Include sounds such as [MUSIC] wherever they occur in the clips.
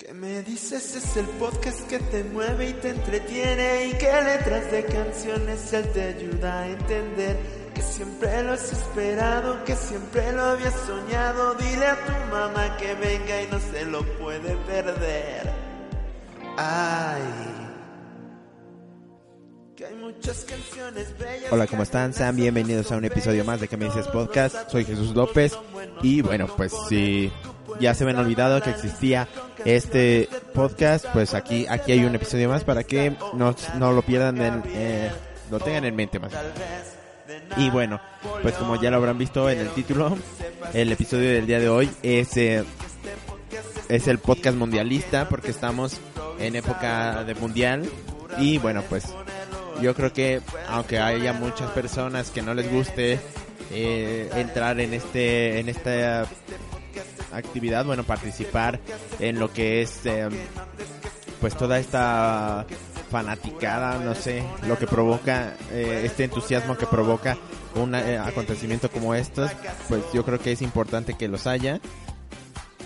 ¿Qué me dices? Es el podcast que te mueve y te entretiene y que letras de canciones él te ayuda a entender que siempre lo has esperado, que siempre lo habías soñado. Dile a tu mamá que venga y no se lo puede perder. Ay. Que hay muchas canciones bellas. Hola, ¿cómo están? Sean bienvenidos a un episodio más de Que me dices podcast. Soy Jesús López y bueno, pues si ya se me han olvidado que existía este podcast, pues aquí aquí hay un episodio más para que no, no lo pierdan, en, eh, lo tengan en mente más. Y bueno, pues como ya lo habrán visto en el título, el episodio del día de hoy es eh, es el podcast mundialista porque estamos en época de mundial y bueno, pues yo creo que aunque haya muchas personas que no les guste eh, entrar en este en esta actividad, bueno, participar en lo que es eh, pues toda esta fanaticada, no sé, lo que provoca eh, este entusiasmo que provoca un eh, acontecimiento como estos, pues yo creo que es importante que los haya.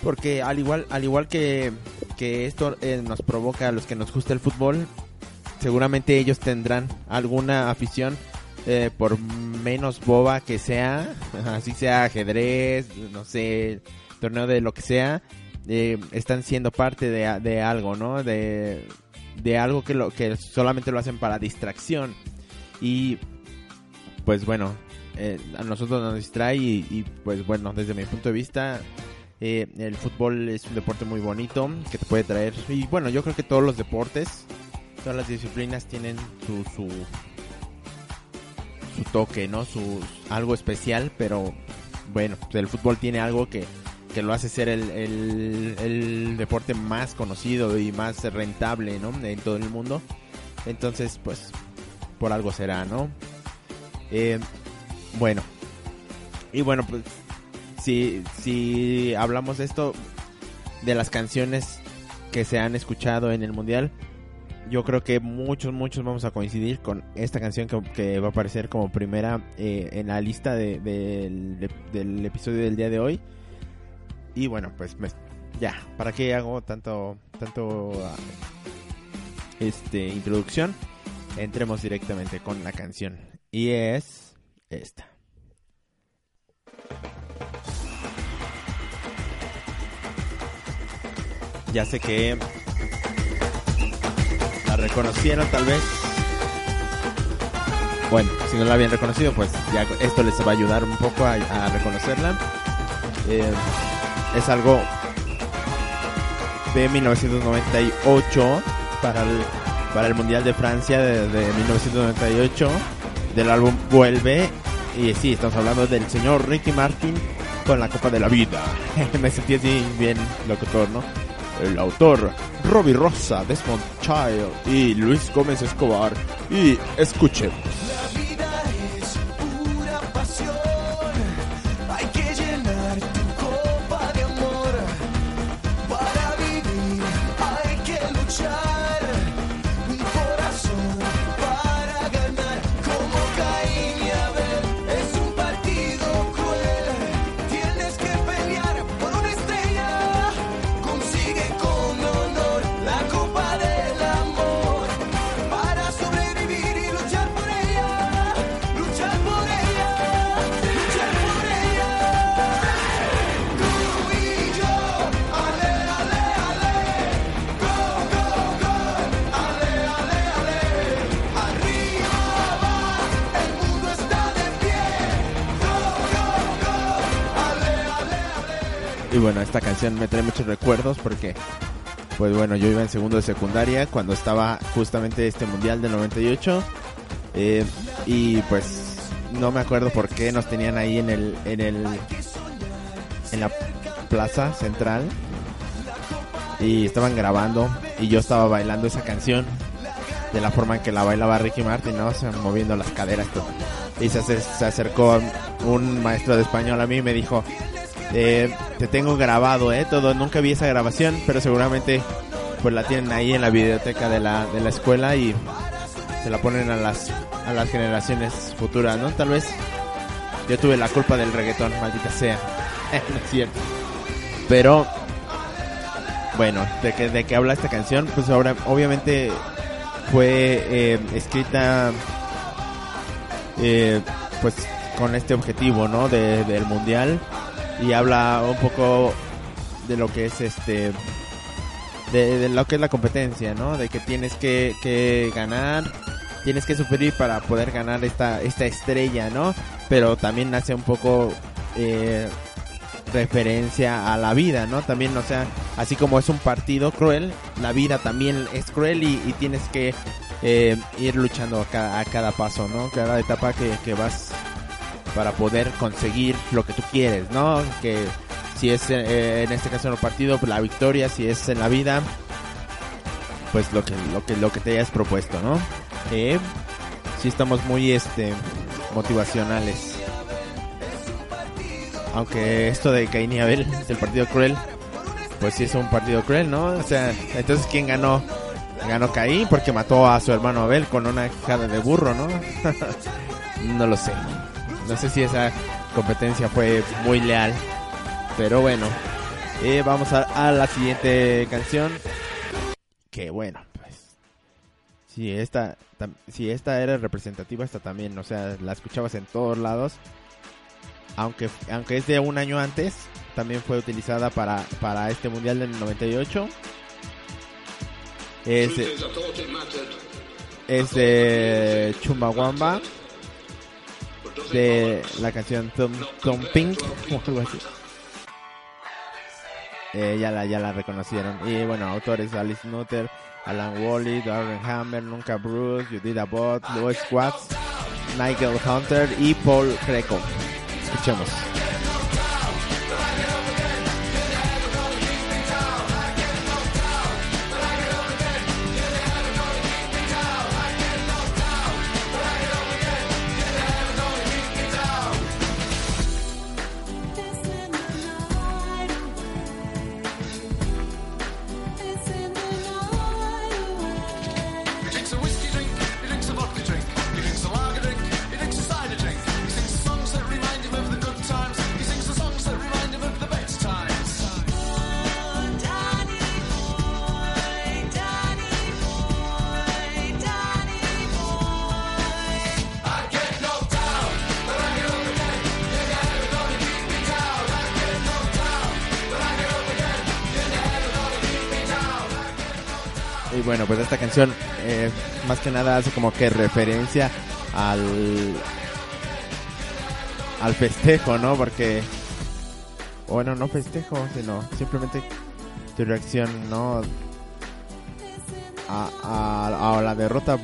Porque al igual al igual que, que esto eh, nos provoca a los que nos gusta el fútbol, seguramente ellos tendrán alguna afición eh, por menos boba que sea, [LAUGHS] así sea ajedrez, no sé, torneo de lo que sea, eh, están siendo parte de, algo, ¿no? De, de algo que lo que solamente lo hacen para distracción y pues bueno eh, a nosotros nos distrae y, y, pues bueno desde mi punto de vista eh, el fútbol es un deporte muy bonito que te puede traer y bueno yo creo que todos los deportes todas las disciplinas tienen su su, su toque no su algo especial pero bueno pues el fútbol tiene algo que que lo hace ser el, el, deporte más conocido y más rentable, ¿no? En todo el mundo. Entonces, pues, por algo será, ¿no? Eh, bueno. Y bueno, pues, si, si hablamos de esto, de las canciones que se han escuchado en el Mundial, yo creo que muchos, muchos vamos a coincidir con esta canción que, va a aparecer como primera eh, en la lista de, de, de, del episodio del día de hoy. Y bueno, pues ya, ¿para qué hago tanto tanto uh, este introducción? Entremos directamente con la canción y es esta. Ya sé que reconocieron tal vez. Bueno, si no la habían reconocido, pues ya esto les va a ayudar un poco a, reconocerla. Eh, es algo de 1998 para el, para el Mundial de Francia de, de 1998 del álbum Vuelve y sí, estamos hablando del señor Ricky Martin con la Copa de la Vida. [LAUGHS] Me sentí así bien locutor, ¿no? El autor Robbie Rosa, Desmond Child y Luis Gómez Escobar. Y escuchemos. Y bueno, esta canción me trae muchos recuerdos porque, pues bueno, yo iba en segundo de secundaria cuando estaba justamente este mundial del 98. Eh, y pues no me acuerdo por qué nos tenían ahí en el, en el, en la plaza central. y estaban grabando y yo estaba bailando esa canción de la forma en que la bailaba Ricky Martin, ¿no? O sea, moviendo las caderas. Todo. Y se, se acercó un maestro de español a mí y me dijo, eh, te tengo grabado, ¿eh? Todo, nunca vi esa grabación, pero seguramente pues la tienen ahí en la videoteca de la, de la escuela y se la ponen a las, a las generaciones futuras, ¿no? Tal vez yo tuve la culpa del reggaetón, maldita sea. [LAUGHS] es cierto. Pero, bueno, de que, de que habla esta canción, pues ahora, obviamente fue eh, escrita, eh, pues con este objetivo, ¿no? De, del mundial y habla un poco de lo que es este, de, lo que es la competencia, ¿no? De que tienes que, que ganar, tienes que sufrir para poder ganar esta, esta estrella, ¿no? Pero también hace un poco eh, referencia a la vida, ¿no? También, o sea, así como es un partido cruel, la vida también es cruel y, y tienes que eh, ir luchando a cada, a cada paso, ¿no? Cada etapa que, que vas para poder conseguir lo que tú quieres, ¿no? Que si es eh, en este caso en el partido, pues la victoria, si es en la vida, pues lo que lo que lo que te hayas propuesto, ¿no? Eh, sí estamos muy este motivacionales. Aunque esto de Caín y Abel, el partido cruel, pues sí es un partido cruel, ¿no? O sea, entonces ¿quién ganó? Ganó Caín porque mató a su hermano Abel con una quijada de burro, ¿no? [LAUGHS] no lo sé. No sé si esa competencia fue muy leal. Pero bueno, eh, vamos a, a la siguiente canción. Que bueno, pues. Si esta, tam- si esta era representativa, esta también. O sea, la escuchabas en todos lados. Aunque, aunque es de un año antes, también fue utilizada para, para este mundial del 98. Es, es de Chumbawamba de la canción Tom, Tom Pink o algo así. Eh, ya la ya la reconocieron y bueno autores Alice Nutter, Alan Wally, Darren Hammer, Nunca Bruce, Judith Abbott, Louis Watts, Nigel Hunter y Paul Greco. Escuchemos. Y bueno, pues esta canción eh, más que nada hace como que referencia al al festejo, ¿no? Porque bueno, no festejo, sino simplemente tu reacción, ¿no? A, a, a la derrota.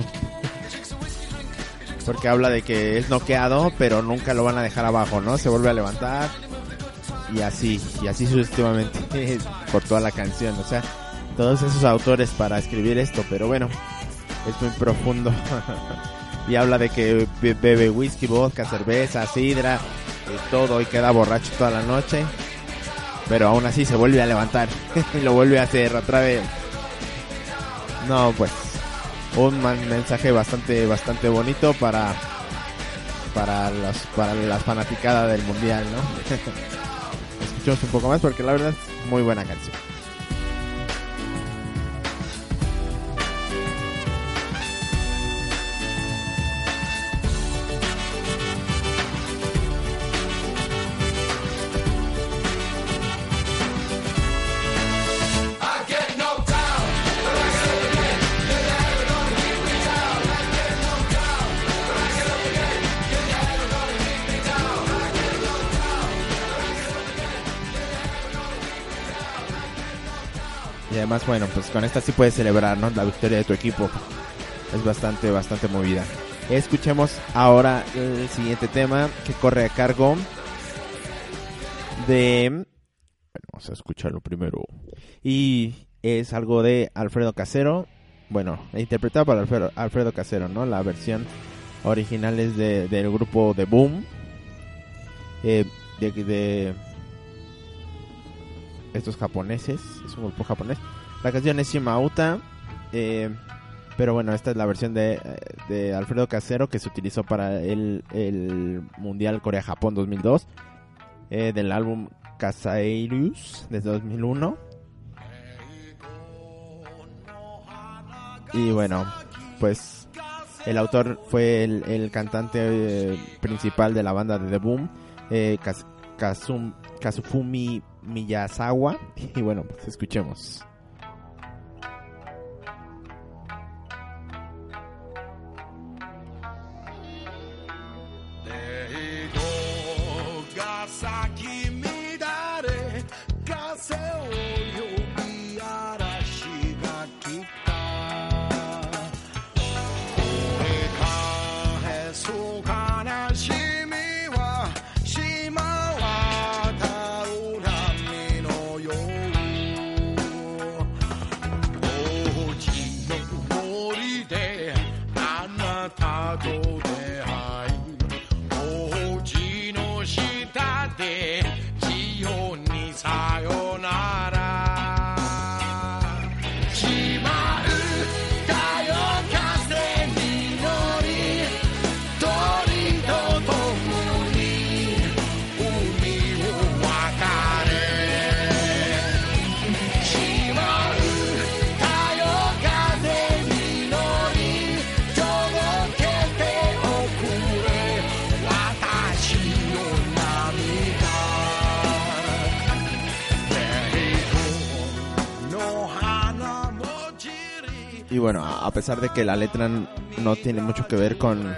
Porque habla de que es noqueado, pero nunca lo van a dejar abajo, ¿no? Se vuelve a levantar y así, y así sucesivamente [LAUGHS] por toda la canción, o sea, todos esos autores para escribir esto, pero bueno, es muy profundo. [LAUGHS] y habla de que be- bebe whisky, vodka, cerveza, sidra, y todo y queda borracho toda la noche. Pero aún así se vuelve a levantar [LAUGHS] y lo vuelve a hacer otra vez. No, pues un mensaje bastante bastante bonito para para los para las fanaticadas del mundial, ¿no? [LAUGHS] Escuchemos un poco más porque la verdad es muy buena canción. Además, bueno, pues con esta sí puedes celebrar, ¿no? La victoria de tu equipo. Es bastante, bastante movida. Escuchemos ahora el siguiente tema que corre a cargo de... Bueno, vamos a escucharlo primero. Y es algo de Alfredo Casero. Bueno, interpretado por Alfredo, Alfredo Casero, ¿no? La versión original es de, del grupo The Boom. Eh, de, de estos japoneses. Es un grupo japonés. La canción es Shimauta. Eh, pero bueno, esta es la versión de, Alfredo Casero que se utilizó para el, el Mundial Corea-Japón 2002. eh, del álbum Casairus de 2001. Y bueno, pues el autor fue el, el cantante eh, principal de la banda de The Boom, eh, Kaz- Kazum- Kazufumi Miyazawa. [LAUGHS] Y bueno, pues escuchemos. Bueno, a pesar de que la letra no tiene mucho que ver con,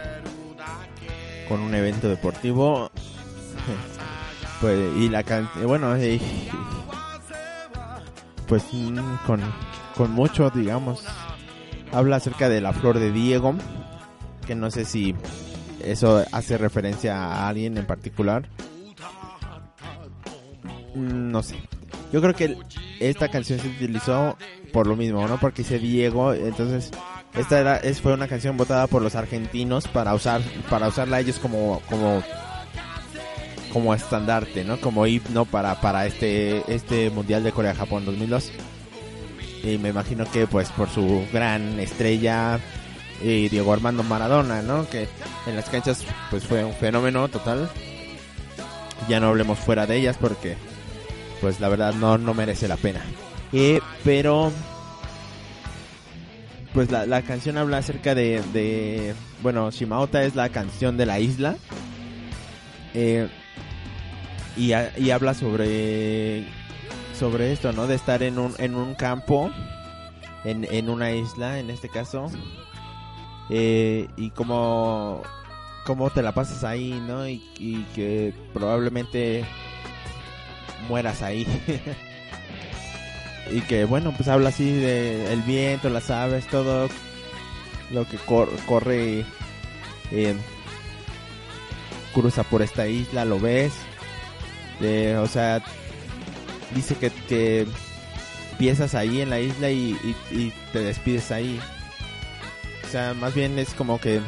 con un evento deportivo, [LAUGHS] pues, y la bueno, pues mm, con, con mucho, digamos, habla acerca de la flor de Diego, que no sé si eso hace referencia a alguien en particular. Mm, No sé. Yo creo que esta canción se utilizó por lo mismo, ¿no? Porque dice Diego, entonces esta era fue una canción votada por los argentinos para usar para usarla ellos como como como estandarte, ¿no? Como himno para para este este Mundial de Corea Japón 2002. Y me imagino que pues por su gran estrella eh, Diego Armando Maradona, ¿no? Que en las canchas pues fue un fenómeno total. Ya no hablemos fuera de ellas porque pues la verdad no, no merece la pena. Eh, pero pues la, la canción habla acerca de, de bueno, Shimaota es la canción de la isla. Eh, y, y habla sobre sobre esto, ¿no? De estar en un, en un campo, en, en una isla, en este caso. Eh, y cómo, cómo te la pasas ahí, ¿no? Y que probablemente mueras ahí. [LAUGHS] y que bueno, pues habla así de el viento, las aves, todo lo que cor- corre, eh, cruza por esta isla, lo ves. Eh, o sea, dice que, que empiezas ahí en la isla y, te despides ahí. O sea, más bien es como que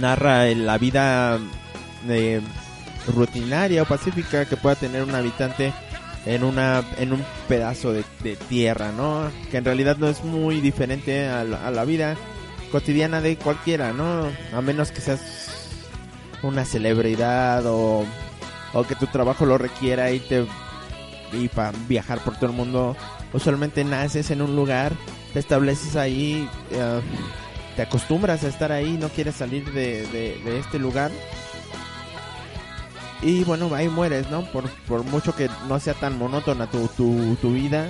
narra la vida eh, rutinaria o pacífica que pueda tener un habitante en una en un pedazo de, de tierra, ¿no? Que en realidad no es muy diferente a la, a la vida cotidiana de cualquiera, ¿no? A menos que seas una celebridad o, o que tu trabajo lo requiera y te y para viajar por todo el mundo. Usualmente naces en un lugar, te estableces ahí, eh, te acostumbras a estar ahí, no quieres salir de- de este lugar. Y bueno, ahí mueres, ¿no? Por, por mucho que no sea tan monótona tu, tu, tu vida.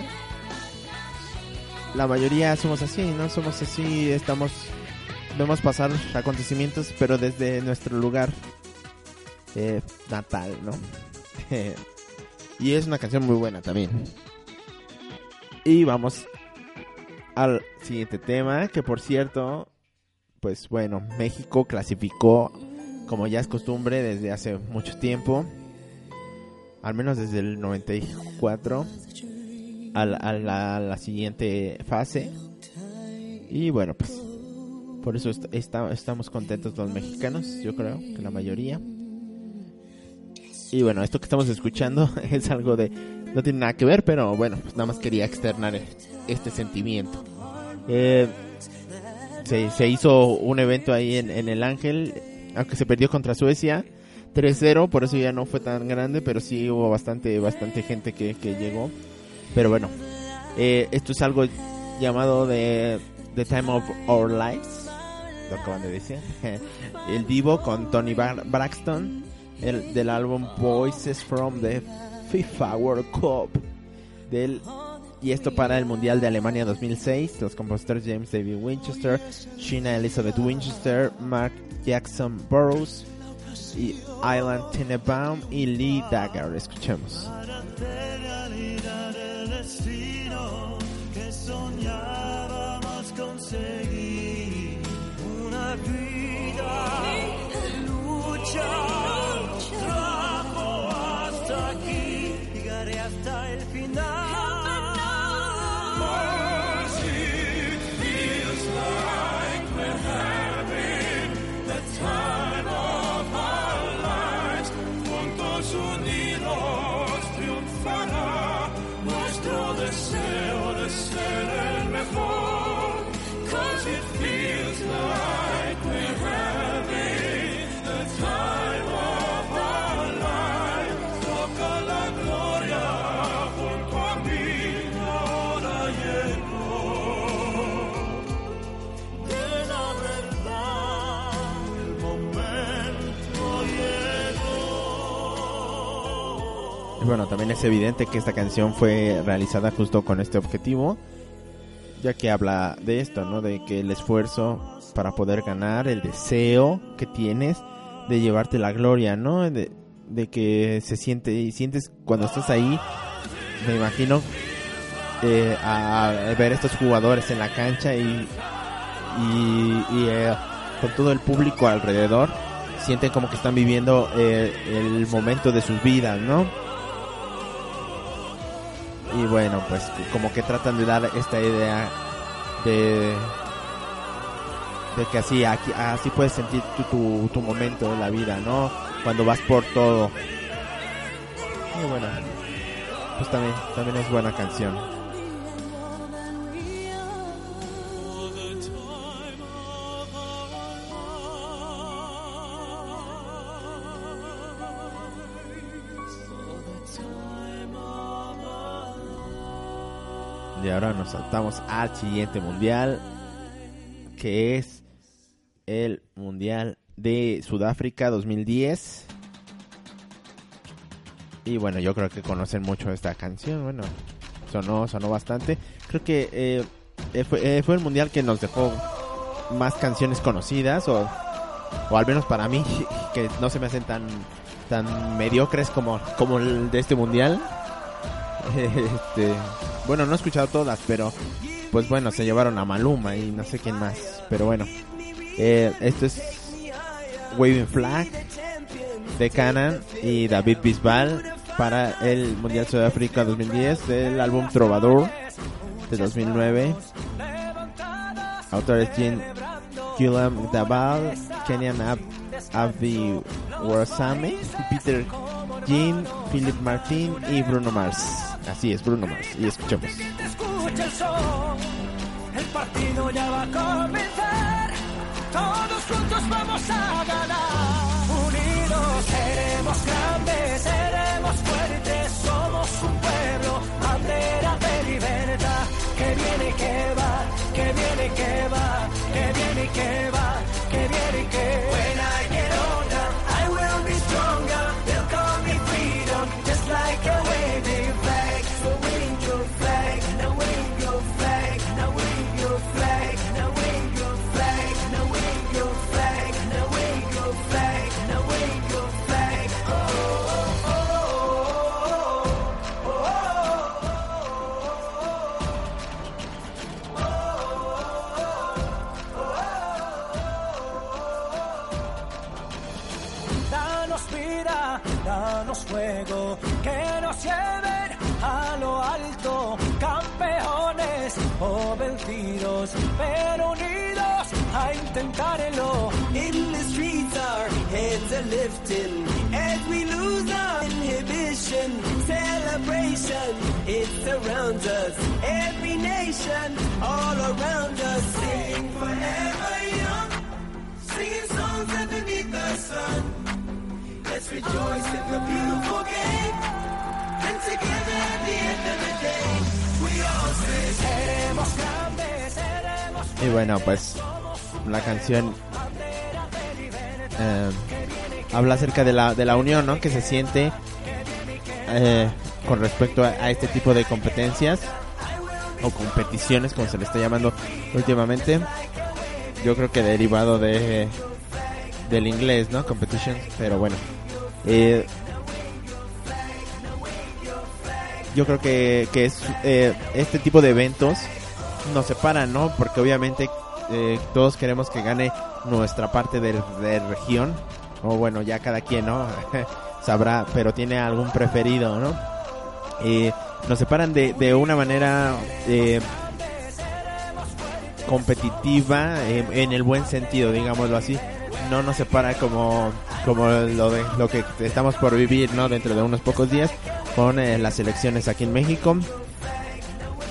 La mayoría somos así, ¿no? Somos así, estamos... Vemos pasar acontecimientos, pero desde nuestro lugar eh, natal, ¿no? [LAUGHS] y es una canción muy buena también. Y vamos al siguiente tema, que por cierto, pues bueno, México clasificó, como ya es costumbre, desde hace mucho tiempo, al menos desde el 94, a la, a la- a la siguiente fase. Y bueno, pues por eso est- está- estamos contentos los mexicanos, yo creo que la mayoría. Y bueno, esto que estamos escuchando [LAUGHS] es algo de... No tiene nada que ver, pero bueno, pues nada más quería externar e- este sentimiento. Eh, se, se hizo un evento ahí en, en el Ángel, aunque se perdió contra Suecia 3-0, por eso ya no fue tan grande, pero sí hubo bastante, bastante gente que, que llegó. Pero bueno, eh, esto es algo llamado de The Time of Our Lives, lo acaban de decir. [LAUGHS] el Divo con Tony Braxton, el, del álbum Voices from the FIFA World Cup. Del, y esto para el Mundial de Alemania 2006. Los compositores James David Winchester, Sheena Elizabeth Winchester, Mark Jackson Burroughs y Island Tenenbaum y Lee Dagger. Escuchemos. Bueno, también es evidente que esta canción fue realizada justo con este objetivo, ya que habla de esto, ¿no? De que el esfuerzo para poder ganar, el deseo que tienes de llevarte la gloria, ¿no? De, que se siente y sientes cuando estás ahí, me imagino, eh, a, a ver estos jugadores en la cancha y, y, y, eh, con todo el público alrededor, sienten como que están viviendo eh, el momento de sus vidas, ¿no? Y bueno, pues como que tratan de dar esta idea de de que así aquí así puedes sentir tu, tu, tu momento de la vida, ¿no? Cuando vas por todo. Y bueno, pues también también es buena canción. Ahora nos saltamos al siguiente mundial, que es el mundial de Sudáfrica 2010. Y bueno, yo creo que conocen mucho esta canción. Bueno, sonó, sonó bastante. Creo que eh, eh, fue, eh, fue el mundial que nos dejó más canciones conocidas, o, o al menos para mí, [LAUGHS] que no se me hacen tan, tan mediocres como, como el de este mundial. [LAUGHS] Este, bueno, no he escuchado todas, pero pues bueno, se llevaron a Maluma y no sé quién más. Pero bueno, eh, esto es Waving Flag de Canan y David Bisbal para el Mundial Sudáfrica 2010 del álbum Trovador de 2009. Autores Jean Guillaume Dabal, Kenyan Ab Abdi Warasame, Peter Jean, Philip Martin y Bruno Mars. Así es, Bruno Mars. Y escuchemos. Escucha el son, el partido ya va a comenzar. Todos juntos vamos a ganar. Vencidos, pero unidos a intentarlo. In the streets our heads are lifting as we lose our inhibition. Celebration, it surrounds us. Every nation, all around us. Sing forever young, singing songs underneath the sun. Let's rejoice in the beautiful game. And together at the end of the day, we all say, grandes, seremos Y bueno, pues la canción eh, habla acerca de la, de la unión, ¿no? Que se siente eh, con respecto a, este tipo de competencias o competiciones, como se le está llamando últimamente. Yo creo que derivado de del inglés, ¿no? Competition, pero bueno. Eh, yo creo que, que es este tipo de eventos nos separan, ¿no? Porque obviamente eh, todos queremos que gane nuestra parte de, de región. O bueno, ya cada quien, ¿no? [LAUGHS] Sabrá, pero tiene algún preferido, ¿no? Eh, nos separan de, de una manera eh, competitiva, en el buen sentido, digámoslo así. No nos separa como, como lo, de, lo que estamos por vivir, ¿no? Dentro de unos pocos días con eh, las elecciones aquí en México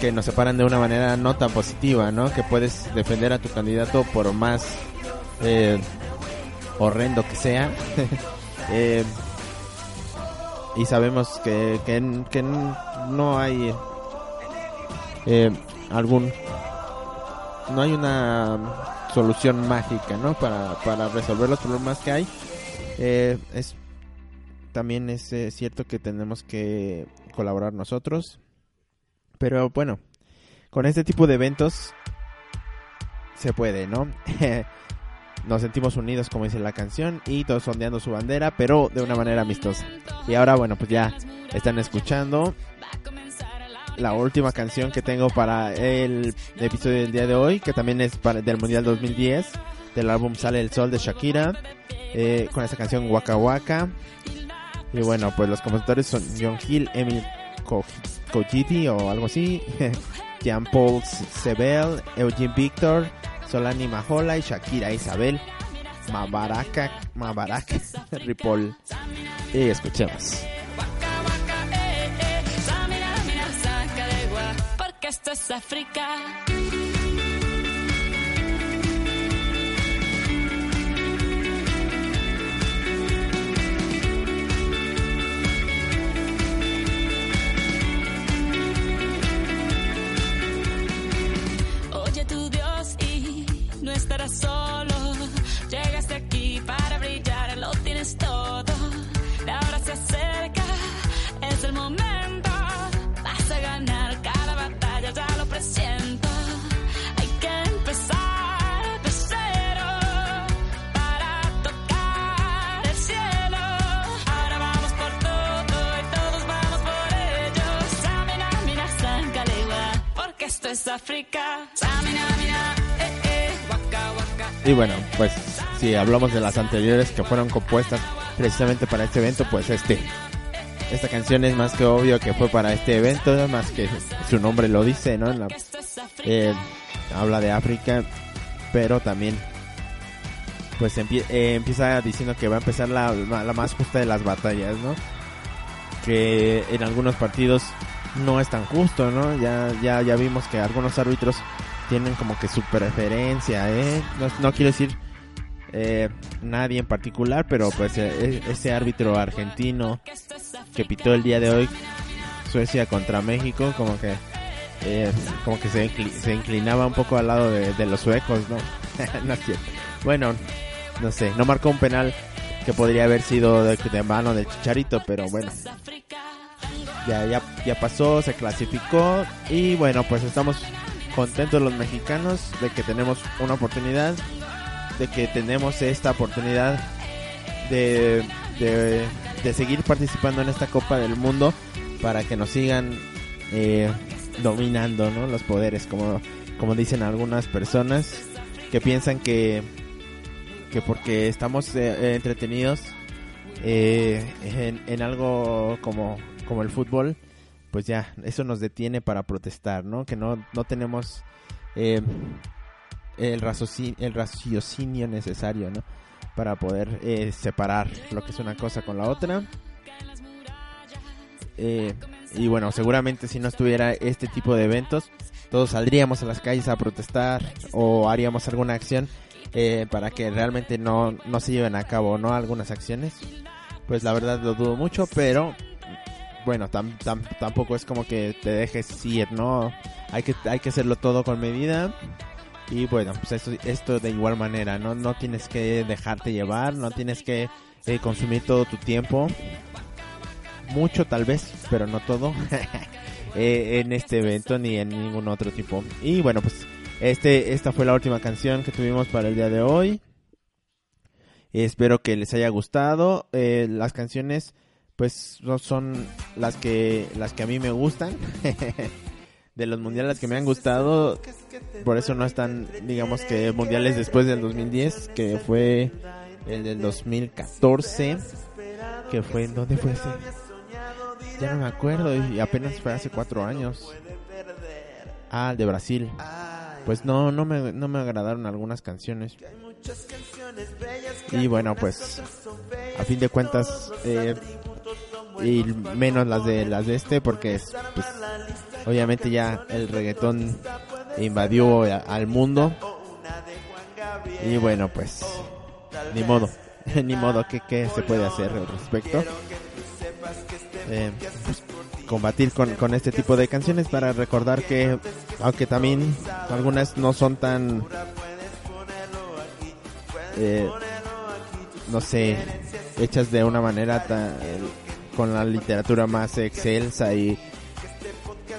que nos separan de una manera no tan positiva, ¿no? Que puedes defender a tu candidato por más eh, horrendo que sea. [LAUGHS] Eh, y sabemos que, que, que no hay eh, algún no hay una solución mágica, ¿no? Para, para resolver los problemas que hay. Eh, es también es eh, cierto que tenemos que colaborar nosotros. Pero bueno, con este tipo de eventos se puede, ¿no? [LAUGHS] Nos sentimos unidos, como dice la canción, y todos ondeando su bandera, pero de una manera amistosa. Y ahora, bueno, pues ya están escuchando la última canción que tengo para el episodio del día de hoy, que también es para, del Mundial 2010, del álbum Sale el Sol de Shakira, eh, con esta canción Waka Waka. Y bueno, pues los compositores son John Hill, Emil Co Kojiti o algo así, [LAUGHS] Jean-Paul Sebel, Eugene Victor, Solani Majola y Shakira Isabel Mabaraka, Mabaraka [LAUGHS] Ripoll. Y escuchemos. Es África. Y bueno, pues si hablamos de las anteriores que fueron compuestas precisamente para este evento, pues este esta canción es más que obvio que fue para este evento, más que su nombre lo dice, ¿no? Eh, habla de África, pero también pues eh, empieza diciendo que va a empezar la, la más justa de las batallas, ¿no? Que en algunos partidos no es tan justo, ¿no? Ya ya ya vimos que algunos árbitros tienen como que su preferencia, ¿eh? No, no quiero decir eh, nadie en particular, pero pues eh, ese árbitro argentino que pitó el día de hoy Suecia contra México, como que eh, como que se, se inclinaba un poco al lado de, de los suecos, ¿no? [LAUGHS] Bueno, no sé, no marcó un penal que podría haber sido de, de mano del Chicharito, pero bueno, ya, ya, ya pasó, se clasificó y bueno, pues estamos contentos los mexicanos de que tenemos una oportunidad, de que tenemos esta oportunidad de, de, de seguir participando en esta Copa del Mundo para que nos sigan eh, dominando ¿no? los poderes, como, como dicen algunas personas que piensan que, que porque estamos eh, entretenidos eh, en, en algo como, como el fútbol, pues ya, eso nos detiene para protestar, ¿no? Que no, no tenemos eh, el, raciocinio, necesario, ¿no? Para poder eh, separar lo que es una cosa con la otra. Eh, y bueno, seguramente si no estuviera este tipo de eventos, todos saldríamos a las calles a protestar o haríamos alguna acción eh, para que realmente no, no se lleven a cabo no algunas acciones. Pues la verdad lo dudo mucho, pero bueno, tam- tam- tampoco es como que te dejes ir, ¿no? Hay que, hay que hacerlo todo con medida. Y bueno, pues esto, esto de igual manera, ¿no? No tienes que dejarte llevar, no tienes que eh, consumir todo tu tiempo. Mucho tal vez, pero no todo. [LAUGHS] eh, en este evento ni en ningún otro tipo. Y bueno, pues este, esta fue la última canción que tuvimos para el día de hoy. Espero que les haya gustado. Eh, las canciones, pues, no son las que, las que a mí me gustan. [LAUGHS] de los mundiales que me han gustado. Por eso no están, digamos que mundiales después del 2010, que fue el del 2014. Que fue, ¿en dónde fue ese? Ya no me acuerdo y apenas fue hace cuatro años. Ah, el de Brasil. Pues no, no me, no me agradaron algunas canciones. Y bueno, pues a fin de cuentas, eh, y menos las de las de este, porque es, pues, obviamente ya el reggaetón invadió al mundo. Y bueno, pues, ni modo, [LAUGHS] ni modo, ¿qué, qué se puede hacer al respecto? Eh, pues, combatir con, con este tipo de canciones para recordar que, aunque también algunas no son tan, eh, no sé, hechas de una manera tan, con la literatura más excelsa y,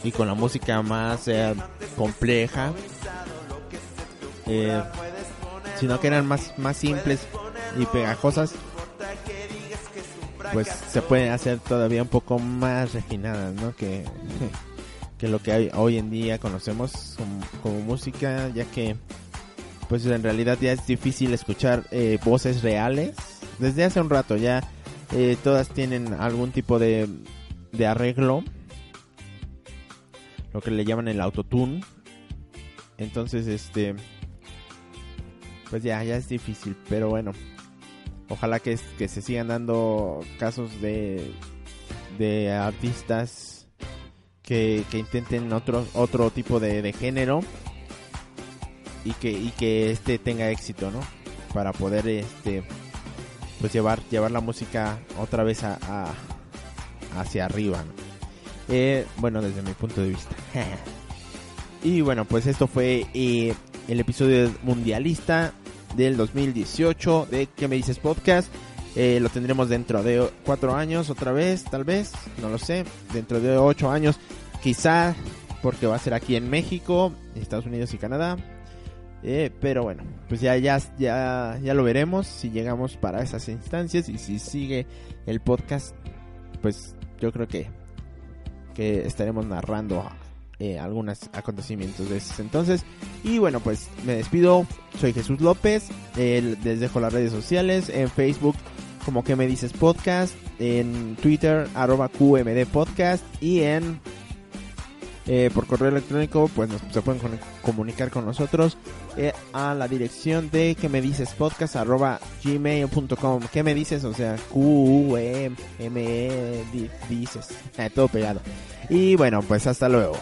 y con la música más eh, compleja, eh, sino que eran más, más simples y pegajosas pues se puede hacer todavía un poco más refinadas, ¿no? Que, [LAUGHS] que lo que hoy en día conocemos como, como música, ya que pues en realidad ya es difícil escuchar eh, voces reales. Desde hace un rato ya eh, todas tienen algún tipo de, de arreglo, lo que le llaman el autotune. Entonces, este, pues ya, ya es difícil, pero bueno ojalá que, que se sigan dando casos de, de artistas que, que intenten otro, otro tipo de, de género y que, y que este tenga éxito, ¿no? Para poder este pues llevar, llevar la música otra vez a, hacia arriba. Eh, bueno, desde mi punto de vista. [LAUGHS] y bueno, pues esto fue eh, el episodio mundialista del 2018 de ¿Qué me dices podcast? Eh, lo tendremos dentro de cuatro años otra vez, tal vez, no lo sé. Dentro de ocho años, quizá, porque va a ser aquí en México, Estados Unidos y Canadá. Eh, pero bueno, pues ya, ya, ya, ya lo veremos si llegamos para esas instancias y si sigue el podcast, pues yo creo que, que estaremos narrando eh, algunos acontecimientos de ese entonces. Y bueno, pues me despido. Soy Jesús López. les dejo las redes sociales en Facebook como que me dices podcast, en Twitter arroba QMD podcast y en eh, por correo electrónico pues nos, se pueden comunicar con nosotros eh, a la dirección de que me dices podcast arroba me dices o sea Q E M E di- dices. [LAUGHS] Todo pegado. Y bueno pues hasta luego